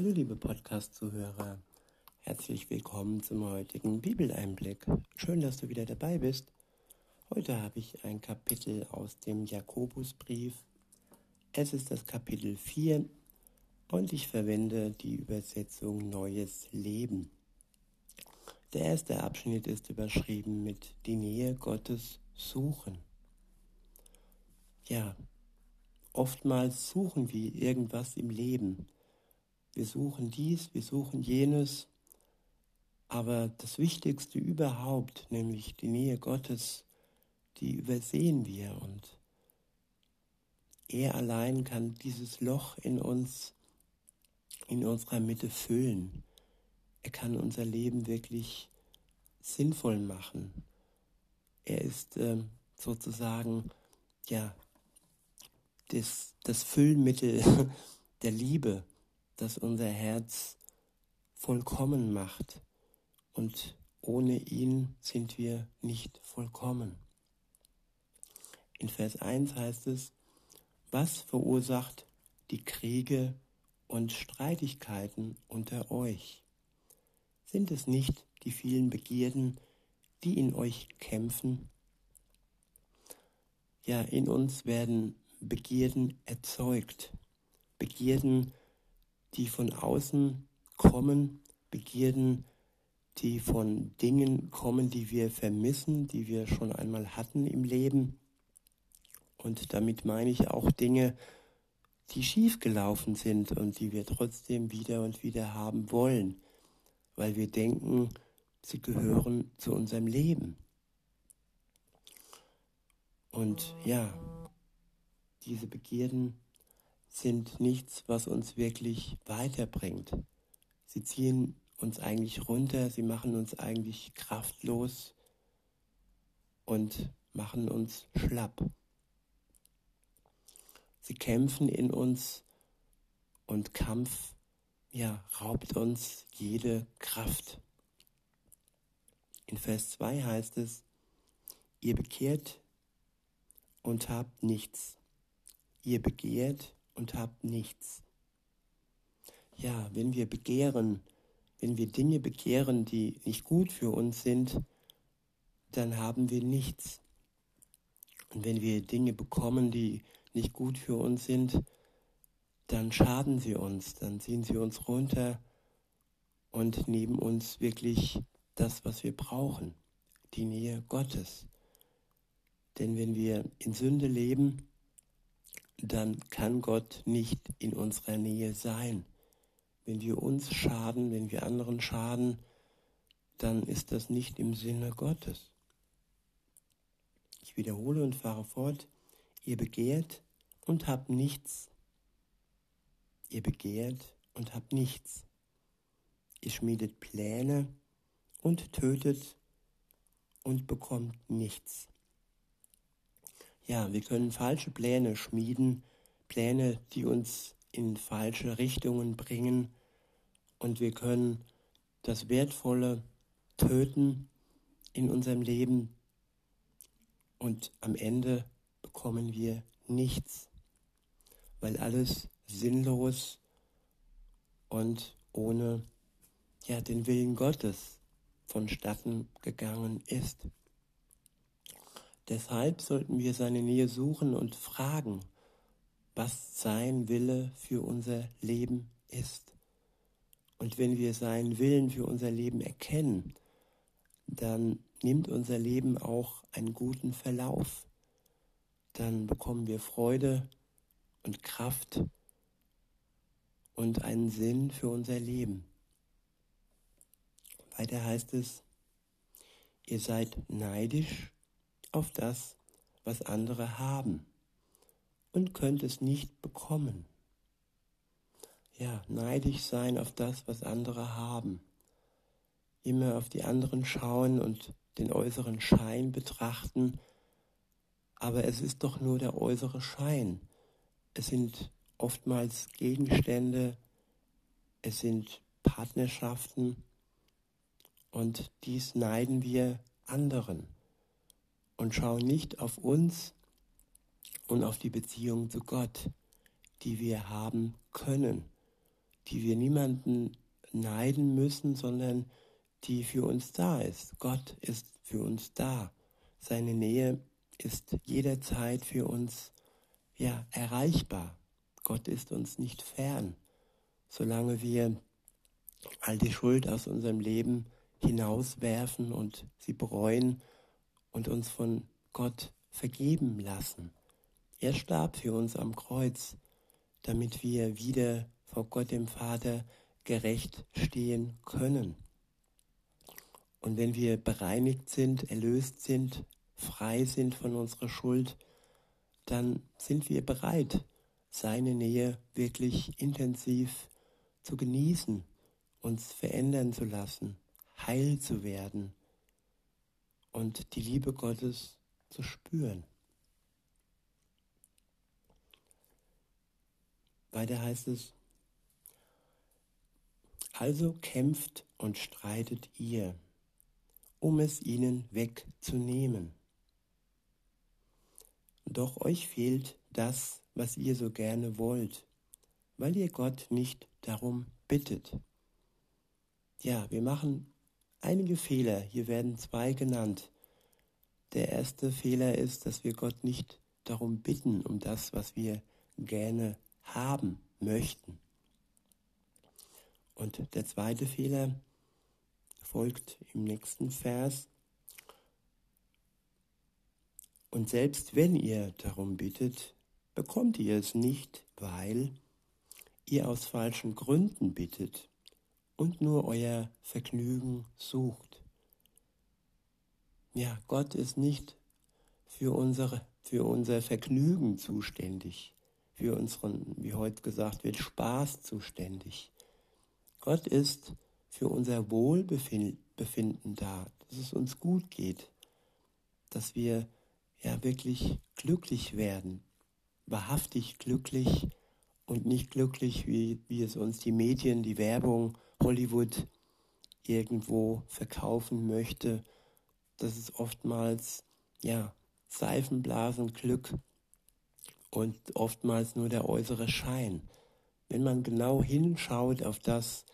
Hallo liebe Podcast-Zuhörer, herzlich willkommen zum heutigen Bibeleinblick. Schön, dass du wieder dabei bist. Heute habe ich ein Kapitel aus dem Jakobusbrief. Es ist das Kapitel 4 und ich verwende die Übersetzung Neues Leben. Der erste Abschnitt ist überschrieben mit die Nähe Gottes suchen. Ja, oftmals suchen wir irgendwas im Leben wir suchen dies, wir suchen jenes, aber das Wichtigste überhaupt, nämlich die Nähe Gottes, die übersehen wir und er allein kann dieses Loch in uns, in unserer Mitte füllen. Er kann unser Leben wirklich sinnvoll machen. Er ist äh, sozusagen ja das, das Füllmittel der Liebe das unser Herz vollkommen macht. Und ohne ihn sind wir nicht vollkommen. In Vers 1 heißt es, was verursacht die Kriege und Streitigkeiten unter euch? Sind es nicht die vielen Begierden, die in euch kämpfen? Ja, in uns werden Begierden erzeugt. Begierden die von außen kommen, Begierden, die von Dingen kommen, die wir vermissen, die wir schon einmal hatten im Leben. Und damit meine ich auch Dinge, die schiefgelaufen sind und die wir trotzdem wieder und wieder haben wollen, weil wir denken, sie gehören zu unserem Leben. Und ja, diese Begierden sind nichts, was uns wirklich weiterbringt. Sie ziehen uns eigentlich runter, sie machen uns eigentlich kraftlos und machen uns schlapp. Sie kämpfen in uns und Kampf ja, raubt uns jede Kraft. In Vers 2 heißt es, ihr bekehrt und habt nichts. Ihr begehrt und habt nichts. Ja, wenn wir begehren, wenn wir Dinge begehren, die nicht gut für uns sind, dann haben wir nichts. Und wenn wir Dinge bekommen, die nicht gut für uns sind, dann schaden sie uns, dann ziehen sie uns runter und nehmen uns wirklich das, was wir brauchen, die Nähe Gottes. Denn wenn wir in Sünde leben, dann kann Gott nicht in unserer Nähe sein. Wenn wir uns schaden, wenn wir anderen schaden, dann ist das nicht im Sinne Gottes. Ich wiederhole und fahre fort. Ihr begehrt und habt nichts. Ihr begehrt und habt nichts. Ihr schmiedet Pläne und tötet und bekommt nichts. Ja, wir können falsche Pläne schmieden, Pläne, die uns in falsche Richtungen bringen und wir können das Wertvolle töten in unserem Leben und am Ende bekommen wir nichts, weil alles sinnlos und ohne ja, den Willen Gottes vonstatten gegangen ist. Deshalb sollten wir seine Nähe suchen und fragen, was sein Wille für unser Leben ist. Und wenn wir seinen Willen für unser Leben erkennen, dann nimmt unser Leben auch einen guten Verlauf. Dann bekommen wir Freude und Kraft und einen Sinn für unser Leben. Weiter heißt es, ihr seid neidisch auf das, was andere haben und könnt es nicht bekommen. Ja, neidisch sein auf das, was andere haben. Immer auf die anderen schauen und den äußeren Schein betrachten. Aber es ist doch nur der äußere Schein. Es sind oftmals Gegenstände, es sind Partnerschaften und dies neiden wir anderen und schauen nicht auf uns und auf die Beziehung zu Gott, die wir haben können, die wir niemanden neiden müssen, sondern die für uns da ist. Gott ist für uns da. Seine Nähe ist jederzeit für uns ja erreichbar. Gott ist uns nicht fern, solange wir all die Schuld aus unserem Leben hinauswerfen und sie bereuen und uns von Gott vergeben lassen. Er starb für uns am Kreuz, damit wir wieder vor Gott dem Vater gerecht stehen können. Und wenn wir bereinigt sind, erlöst sind, frei sind von unserer Schuld, dann sind wir bereit, seine Nähe wirklich intensiv zu genießen, uns verändern zu lassen, heil zu werden und die Liebe Gottes zu spüren. Weiter heißt es, also kämpft und streitet ihr, um es ihnen wegzunehmen. Doch euch fehlt das, was ihr so gerne wollt, weil ihr Gott nicht darum bittet. Ja, wir machen einige Fehler. Hier werden zwei genannt. Der erste Fehler ist, dass wir Gott nicht darum bitten, um das, was wir gerne haben möchten. Und der zweite Fehler folgt im nächsten Vers. Und selbst wenn ihr darum bittet, bekommt ihr es nicht, weil ihr aus falschen Gründen bittet und nur euer Vergnügen sucht. Ja, Gott ist nicht für, unsere, für unser Vergnügen zuständig, für unseren, wie heute gesagt wird, Spaß zuständig. Gott ist für unser Wohlbefinden da, dass es uns gut geht, dass wir ja wirklich glücklich werden, wahrhaftig glücklich und nicht glücklich, wie, wie es uns die Medien, die Werbung, Hollywood irgendwo verkaufen möchte. Das ist oftmals, ja, Seifenblasen Glück und oftmals nur der äußere Schein. Wenn man genau hinschaut auf das,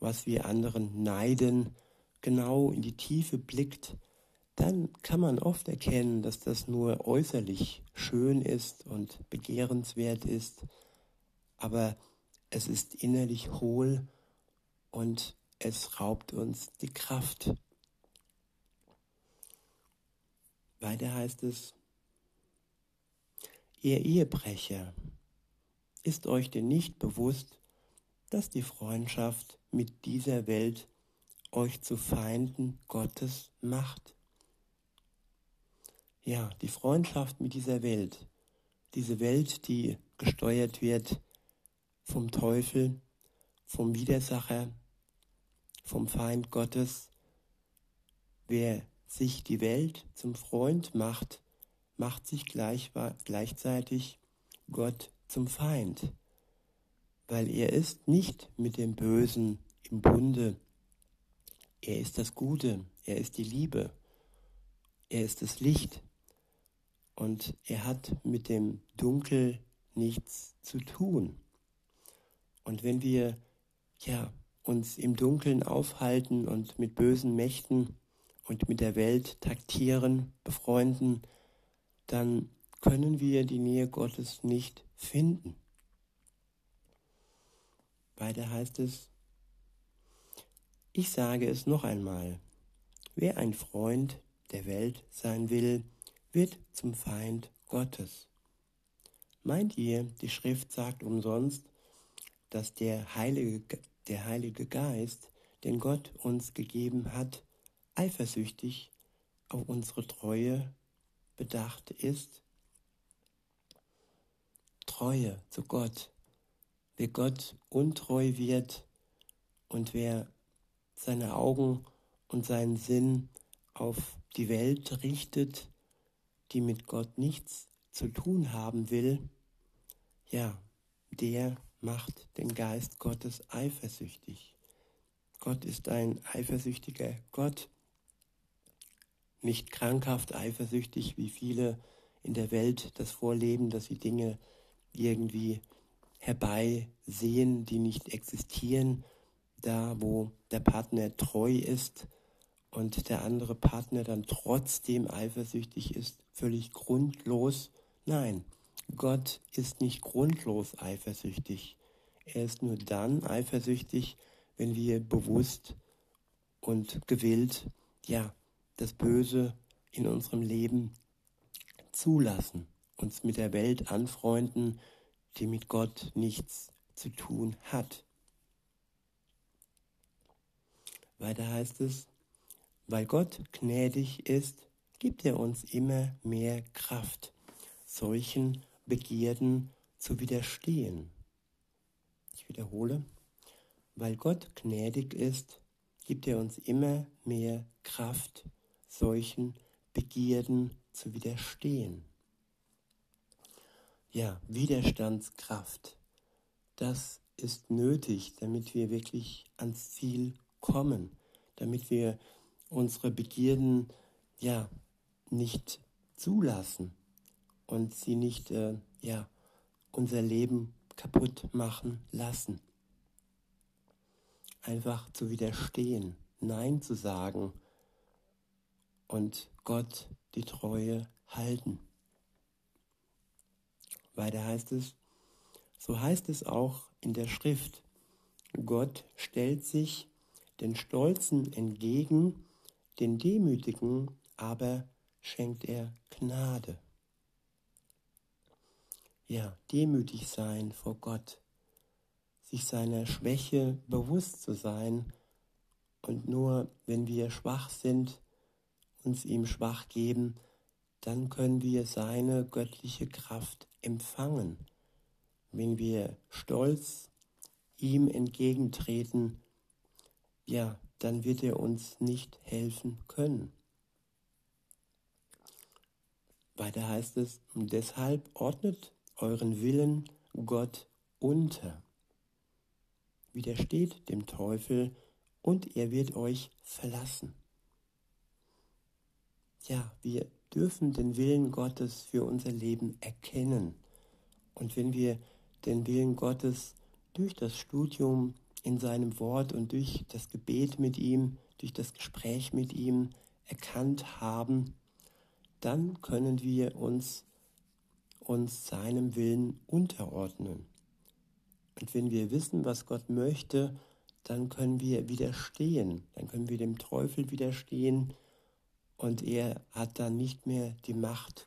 was wir anderen neiden, genau in die Tiefe blickt, dann kann man oft erkennen, dass das nur äußerlich schön ist und begehrenswert ist, aber es ist innerlich hohl und es raubt uns die Kraft. Weiter heißt es, ihr Ehebrecher, ist euch denn nicht bewusst, dass die Freundschaft mit dieser Welt euch zu Feinden Gottes macht? ja, die Freundschaft mit dieser Welt, diese Welt, die gesteuert wird vom Teufel, vom Widersacher, vom Feind Gottes. Wer sich die Welt zum Freund macht, macht sich gleich, gleichzeitig Gott zum Feind, weil er ist nicht mit dem Bösen im Bunde. Er ist das Gute, er ist die Liebe, er ist das Licht und er hat mit dem Dunkel nichts zu tun. Und wenn wir ja uns im Dunkeln aufhalten und mit bösen Mächten und mit der Welt taktieren, befreunden, dann können wir die Nähe Gottes nicht finden. Weiter heißt es, ich sage es noch einmal, wer ein Freund der Welt sein will, wird zum Feind Gottes. Meint ihr, die Schrift sagt umsonst, dass der Heilige, der Heilige Geist, den Gott uns gegeben hat, eifersüchtig auf unsere Treue bedacht ist? Treue zu Gott. Wer Gott untreu wird und wer seine Augen und seinen Sinn auf die Welt richtet, die mit Gott nichts zu tun haben will, ja, der macht den Geist Gottes eifersüchtig. Gott ist ein eifersüchtiger Gott, nicht krankhaft eifersüchtig, wie viele in der Welt das vorleben, dass sie Dinge irgendwie herbeisehen, die nicht existieren, da wo der Partner treu ist und der andere Partner dann trotzdem eifersüchtig ist, völlig grundlos. Nein, Gott ist nicht grundlos eifersüchtig. Er ist nur dann eifersüchtig, wenn wir bewusst und gewillt, ja, das Böse in unserem Leben zulassen, uns mit der Welt anfreunden, die mit Gott nichts zu tun hat. Weiter heißt es, weil Gott gnädig ist, gibt er uns immer mehr Kraft, solchen Begierden zu widerstehen. Ich wiederhole, weil Gott gnädig ist, gibt er uns immer mehr Kraft, solchen Begierden zu widerstehen. Ja, Widerstandskraft, das ist nötig, damit wir wirklich ans Ziel kommen, damit wir unsere Begierden ja nicht zulassen und sie nicht äh, ja unser Leben kaputt machen lassen. Einfach zu widerstehen, Nein zu sagen und Gott die Treue halten. Weiter heißt es, so heißt es auch in der Schrift, Gott stellt sich den Stolzen entgegen, den Demütigen aber schenkt er Gnade. Ja, demütig sein vor Gott, sich seiner Schwäche bewusst zu sein und nur wenn wir schwach sind, uns ihm schwach geben, dann können wir seine göttliche Kraft empfangen. Wenn wir stolz ihm entgegentreten, ja, dann wird er uns nicht helfen können. Weiter heißt es, deshalb ordnet euren Willen Gott unter. Widersteht dem Teufel und er wird euch verlassen. Ja, wir dürfen den Willen Gottes für unser Leben erkennen. Und wenn wir den Willen Gottes durch das Studium in seinem Wort und durch das Gebet mit ihm, durch das Gespräch mit ihm erkannt haben, dann können wir uns, uns seinem Willen unterordnen. Und wenn wir wissen, was Gott möchte, dann können wir widerstehen, dann können wir dem Teufel widerstehen und er hat dann nicht mehr die Macht,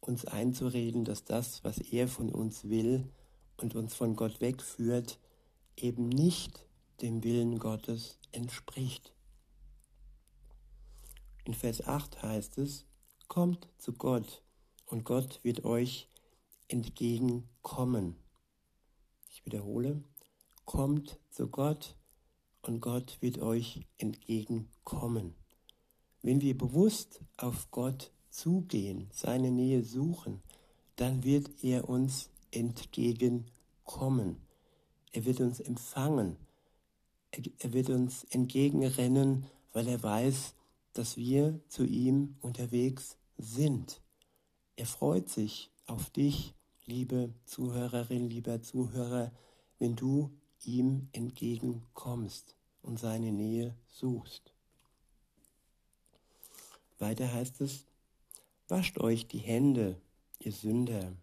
uns einzureden, dass das, was er von uns will und uns von Gott wegführt, eben nicht dem Willen Gottes entspricht. In Vers 8 heißt es, kommt zu Gott und Gott wird euch entgegenkommen. Ich wiederhole, kommt zu Gott und Gott wird euch entgegenkommen. Wenn wir bewusst auf Gott zugehen, seine Nähe suchen, dann wird er uns entgegenkommen. Er wird uns empfangen. Er wird uns entgegenrennen, weil er weiß, dass wir zu ihm unterwegs sind. Er freut sich auf dich, liebe Zuhörerin, lieber Zuhörer, wenn du ihm entgegenkommst und seine Nähe suchst. Weiter heißt es, wascht euch die Hände, ihr Sünder,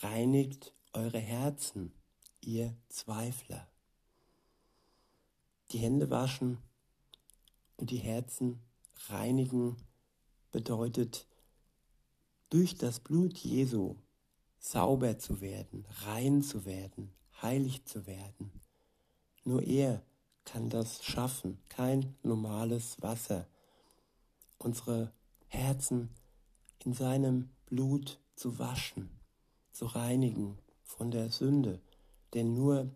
reinigt eure Herzen, ihr Zweifler. Die Hände waschen und die Herzen reinigen bedeutet, durch das Blut Jesu sauber zu werden, rein zu werden, heilig zu werden. Nur er kann das schaffen, kein normales Wasser. Unsere Herzen in seinem Blut zu waschen, zu reinigen von der Sünde, denn nur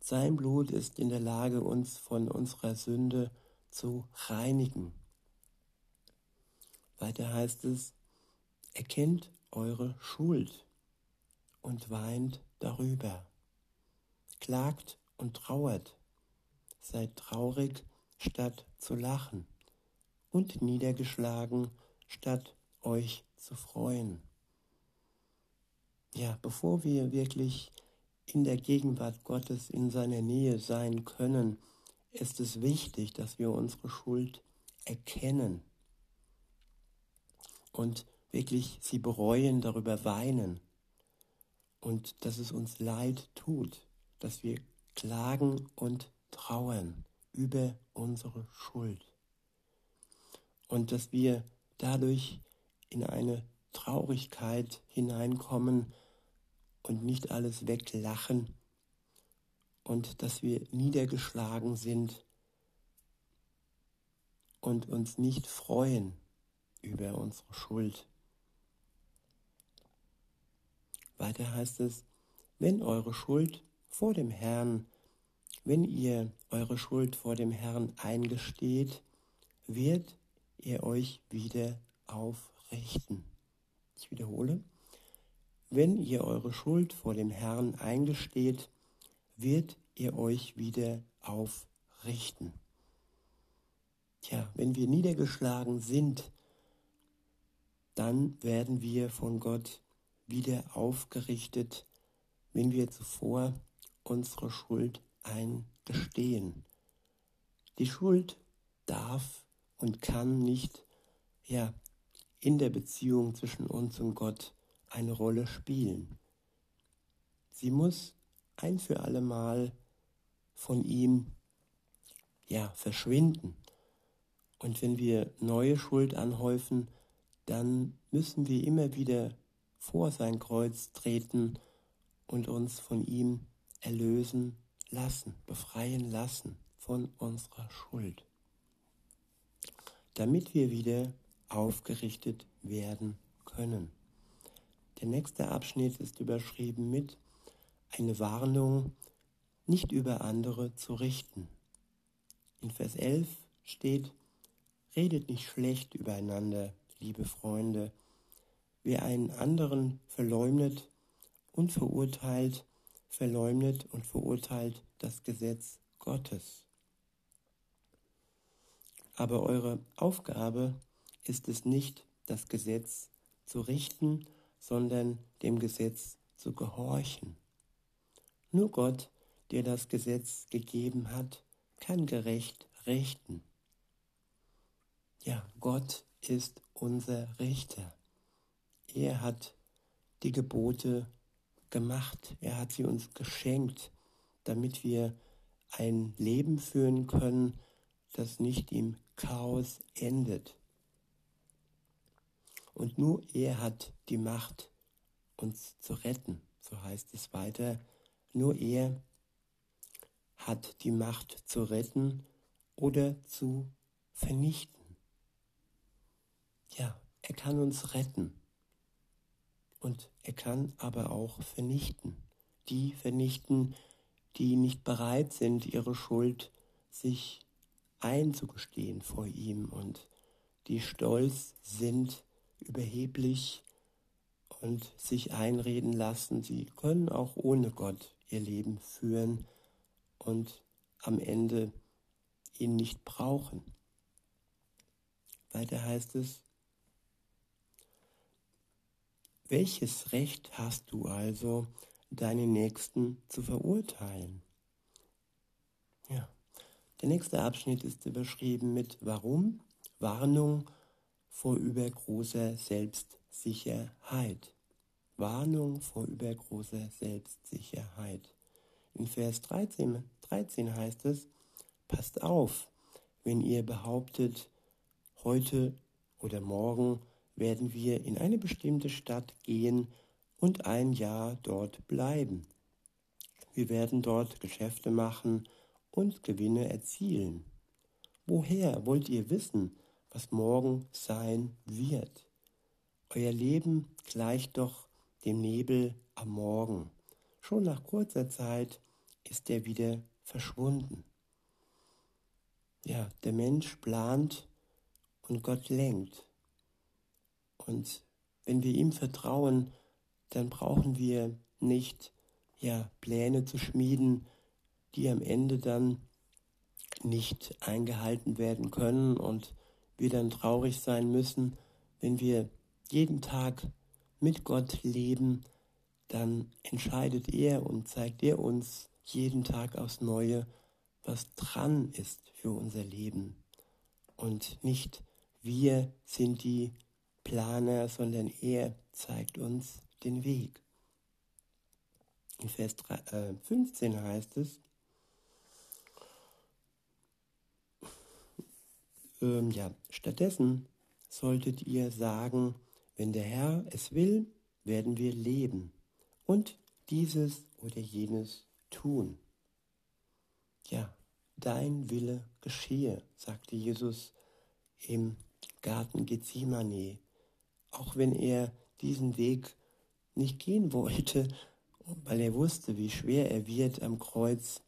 sein Blut ist in der Lage, uns von unserer Sünde zu reinigen. Weiter heißt es, erkennt eure Schuld und weint darüber. Klagt und trauert, seid traurig statt zu lachen und niedergeschlagen statt euch zu freuen. Ja, bevor wir wirklich in der Gegenwart Gottes, in seiner Nähe sein können, ist es wichtig, dass wir unsere Schuld erkennen und wirklich sie bereuen, darüber weinen und dass es uns leid tut, dass wir klagen und trauern über unsere Schuld und dass wir dadurch in eine Traurigkeit hineinkommen und nicht alles weglachen und dass wir niedergeschlagen sind und uns nicht freuen über unsere Schuld. Weiter heißt es, wenn eure Schuld vor dem Herrn, wenn ihr eure Schuld vor dem Herrn eingesteht, wird er euch wieder aufrichten. Ich wiederhole, wenn ihr eure Schuld vor dem Herrn eingesteht, wird er euch wieder aufrichten. Tja, wenn wir niedergeschlagen sind, dann werden wir von Gott wieder aufgerichtet, wenn wir zuvor unsere Schuld eingestehen. Die Schuld darf und kann nicht ja, in der Beziehung zwischen uns und Gott eine Rolle spielen. Sie muss ein für alle Mal von ihm ja verschwinden. Und wenn wir neue Schuld anhäufen, dann müssen wir immer wieder vor sein Kreuz treten und uns von ihm erlösen lassen, befreien lassen von unserer Schuld, damit wir wieder aufgerichtet werden können. Der nächste Abschnitt ist überschrieben mit eine Warnung, nicht über andere zu richten. In Vers 11 steht, redet nicht schlecht übereinander, liebe Freunde. Wer einen anderen verleumdet und verurteilt, verleumdet und verurteilt das Gesetz Gottes. Aber eure Aufgabe ist es nicht, das Gesetz zu richten, sondern dem Gesetz zu gehorchen. Nur Gott, der das Gesetz gegeben hat, kann gerecht richten. Ja, Gott ist unser Richter. Er hat die Gebote gemacht, er hat sie uns geschenkt, damit wir ein Leben führen können, das nicht im Chaos endet. Und nur er hat die Macht, uns zu retten. So heißt es weiter. Nur er hat die Macht zu retten oder zu vernichten. Ja, er kann uns retten. Und er kann aber auch vernichten. Die vernichten, die nicht bereit sind, ihre Schuld sich einzugestehen vor ihm und die stolz sind, überheblich und sich einreden lassen, sie können auch ohne Gott ihr Leben führen und am Ende ihn nicht brauchen. Weiter heißt es, welches Recht hast du also, deinen Nächsten zu verurteilen? Ja, der nächste Abschnitt ist überschrieben mit Warum, Warnung vor übergroßer Selbstsicherheit. Warnung vor übergroßer Selbstsicherheit. In Vers 13, 13 heißt es, passt auf, wenn ihr behauptet, heute oder morgen werden wir in eine bestimmte Stadt gehen und ein Jahr dort bleiben. Wir werden dort Geschäfte machen und Gewinne erzielen. Woher wollt ihr wissen, was morgen sein wird. Euer Leben gleicht doch dem Nebel am Morgen. Schon nach kurzer Zeit ist er wieder verschwunden. Ja, der Mensch plant und Gott lenkt. Und wenn wir ihm vertrauen, dann brauchen wir nicht ja, Pläne zu schmieden, die am Ende dann nicht eingehalten werden können und wir dann traurig sein müssen, wenn wir jeden Tag mit Gott leben, dann entscheidet er und zeigt er uns jeden Tag aufs Neue, was dran ist für unser Leben. Und nicht wir sind die Planer, sondern er zeigt uns den Weg. In Vers 15 äh, heißt es, ähm, ja, stattdessen solltet ihr sagen, wenn der Herr es will, werden wir leben und dieses oder jenes tun. Ja, dein Wille geschehe, sagte Jesus im Garten Gethsemane, auch wenn er diesen Weg nicht gehen wollte, weil er wusste, wie schwer er wird am Kreuz.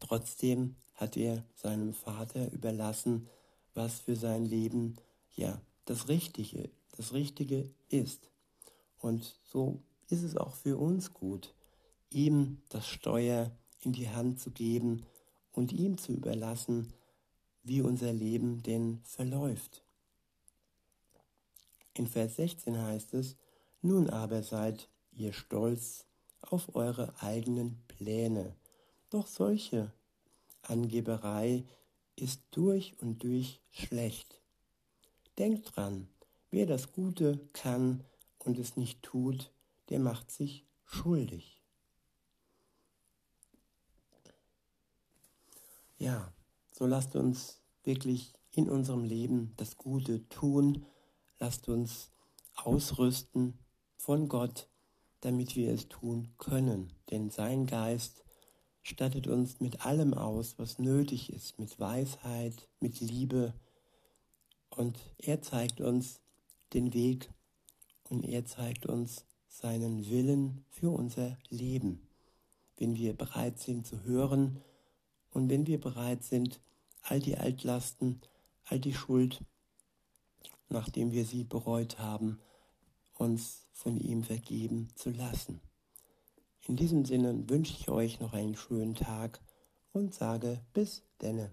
Trotzdem hat er seinem Vater überlassen, was für sein Leben ja das Richtige, das Richtige ist. Und so ist es auch für uns gut, ihm das Steuer in die Hand zu geben und ihm zu überlassen, wie unser Leben denn verläuft. In Vers 16 heißt es, nun aber seid ihr stolz auf eure eigenen Pläne, doch solche Angeberei ist durch und durch schlecht. Denkt dran, wer das Gute kann und es nicht tut, der macht sich schuldig. Ja, so lasst uns wirklich in unserem Leben das Gute tun, lasst uns ausrüsten von Gott, damit wir es tun können. Denn sein Geist stattet uns mit allem aus, was nötig ist, mit Weisheit, mit Liebe. Und er zeigt uns den Weg und er zeigt uns seinen Willen für unser Leben. Wenn wir bereit sind zu hören und wenn wir bereit sind, all die Altlasten, all die Schuld, nachdem wir sie bereut haben, uns von ihm vergeben zu lassen. In diesem Sinne wünsche ich euch noch einen schönen Tag und sage bis denne.